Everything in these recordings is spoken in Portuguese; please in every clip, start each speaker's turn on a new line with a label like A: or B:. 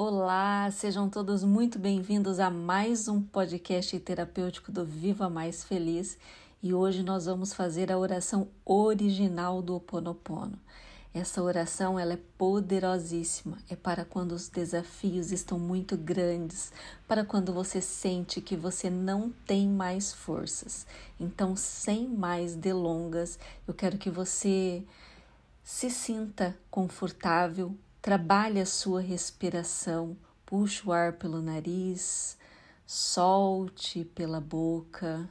A: Olá, sejam todos muito bem-vindos a mais um podcast terapêutico do Viva Mais Feliz e hoje nós vamos fazer a oração original do Ho Oponopono. Essa oração ela é poderosíssima, é para quando os desafios estão muito grandes, para quando você sente que você não tem mais forças. Então, sem mais delongas, eu quero que você se sinta confortável, trabalhe a sua respiração, puxe o ar pelo nariz, solte pela boca,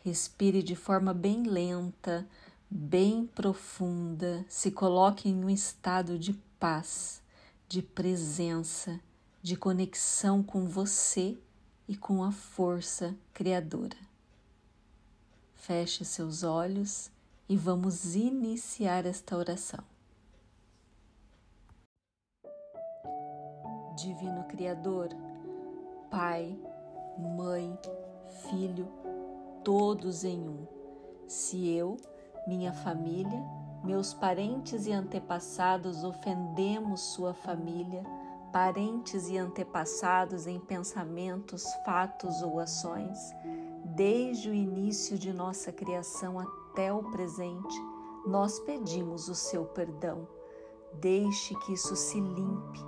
A: respire de forma bem lenta, bem profunda, se coloque em um estado de paz, de presença, de conexão com você e com a força criadora. Feche seus olhos e vamos iniciar esta oração. Divino Criador, Pai, Mãe, Filho, todos em um. Se eu, minha família, meus parentes e antepassados ofendemos sua família, parentes e antepassados em pensamentos, fatos ou ações, desde o início de nossa criação até o presente, nós pedimos o seu perdão. Deixe que isso se limpe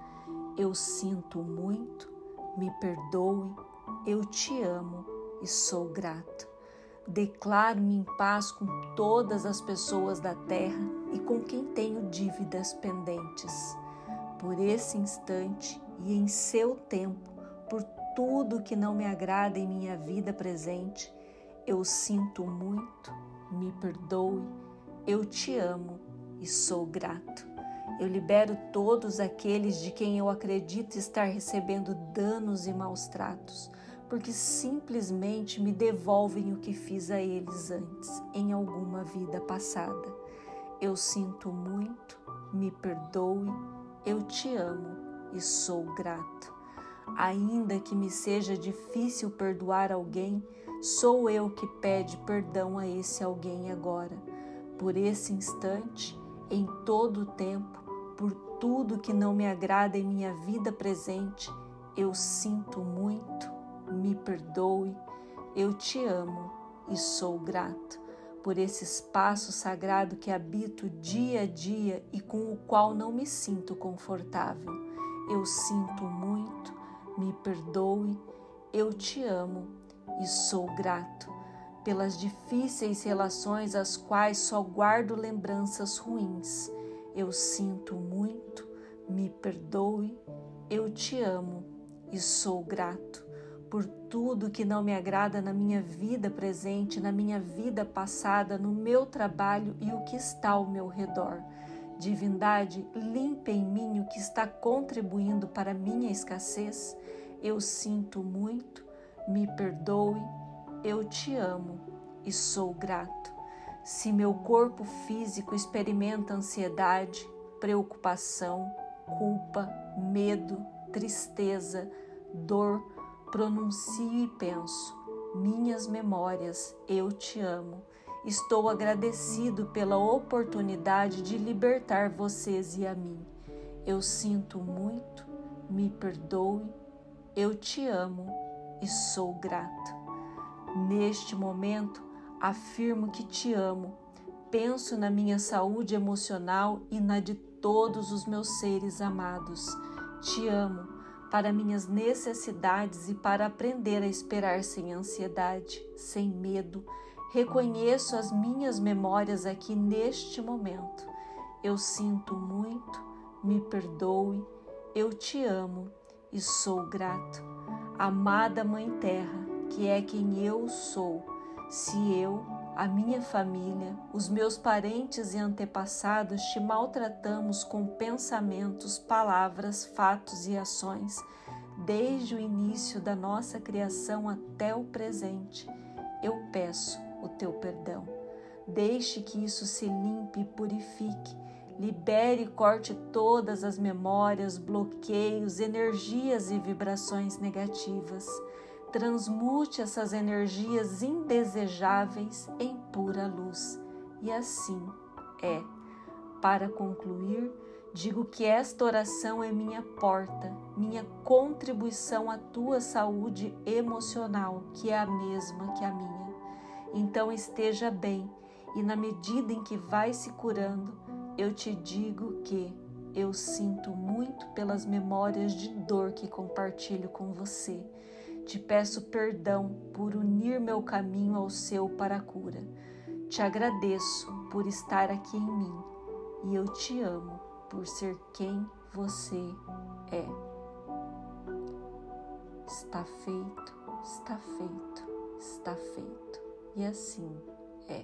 A: eu sinto muito, me perdoe, eu te amo e sou grato. Declaro-me em paz com todas as pessoas da terra e com quem tenho dívidas pendentes. Por esse instante e em seu tempo, por tudo que não me agrada em minha vida presente, eu sinto muito, me perdoe, eu te amo e sou grato. Eu libero todos aqueles de quem eu acredito estar recebendo danos e maus tratos, porque simplesmente me devolvem o que fiz a eles antes, em alguma vida passada. Eu sinto muito, me perdoe, eu te amo e sou grato. Ainda que me seja difícil perdoar alguém, sou eu que pede perdão a esse alguém agora. Por esse instante, em todo o tempo, por tudo que não me agrada em minha vida presente, eu sinto muito, me perdoe, eu te amo e sou grato por esse espaço sagrado que habito dia a dia e com o qual não me sinto confortável. Eu sinto muito, me perdoe, eu te amo e sou grato pelas difíceis relações às quais só guardo lembranças ruins eu sinto muito, me perdoe, eu te amo e sou grato por tudo que não me agrada na minha vida presente, na minha vida passada, no meu trabalho e o que está ao meu redor. Divindade, limpe em mim o que está contribuindo para minha escassez. Eu sinto muito, me perdoe, eu te amo e sou grato. Se meu corpo físico experimenta ansiedade, preocupação, culpa, medo, tristeza, dor, pronuncio e penso: minhas memórias, eu te amo. Estou agradecido pela oportunidade de libertar vocês e a mim. Eu sinto muito, me perdoe, eu te amo e sou grato. Neste momento, afirmo que te amo, penso na minha saúde emocional e na de todos os meus seres amados. Te amo para minhas necessidades e para aprender a esperar sem ansiedade, sem medo. Reconheço as minhas memórias aqui neste momento. Eu sinto muito, me perdoe, eu te amo e sou grato. Amada Mãe Terra, que é quem eu sou, se eu, a minha família, os meus parentes e antepassados te maltratamos com pensamentos, palavras, fatos e ações, desde o início da nossa criação até o presente, eu peço o teu perdão. Deixe que isso se limpe e purifique. Libere e corte todas as memórias, bloqueios, energias e vibrações negativas. Transmute essas energias indesejáveis em pura luz. E assim é. Para concluir, digo que esta oração é minha porta, minha contribuição à tua saúde emocional, que é a mesma que a minha. Então esteja bem, e na medida em que vai se curando, eu te digo que eu sinto muito pelas memórias de dor que compartilho com você. Te peço perdão por unir meu caminho ao seu para a cura. Te agradeço por estar aqui em mim e eu te amo por ser quem você é. Está feito, está feito, está feito. E assim é.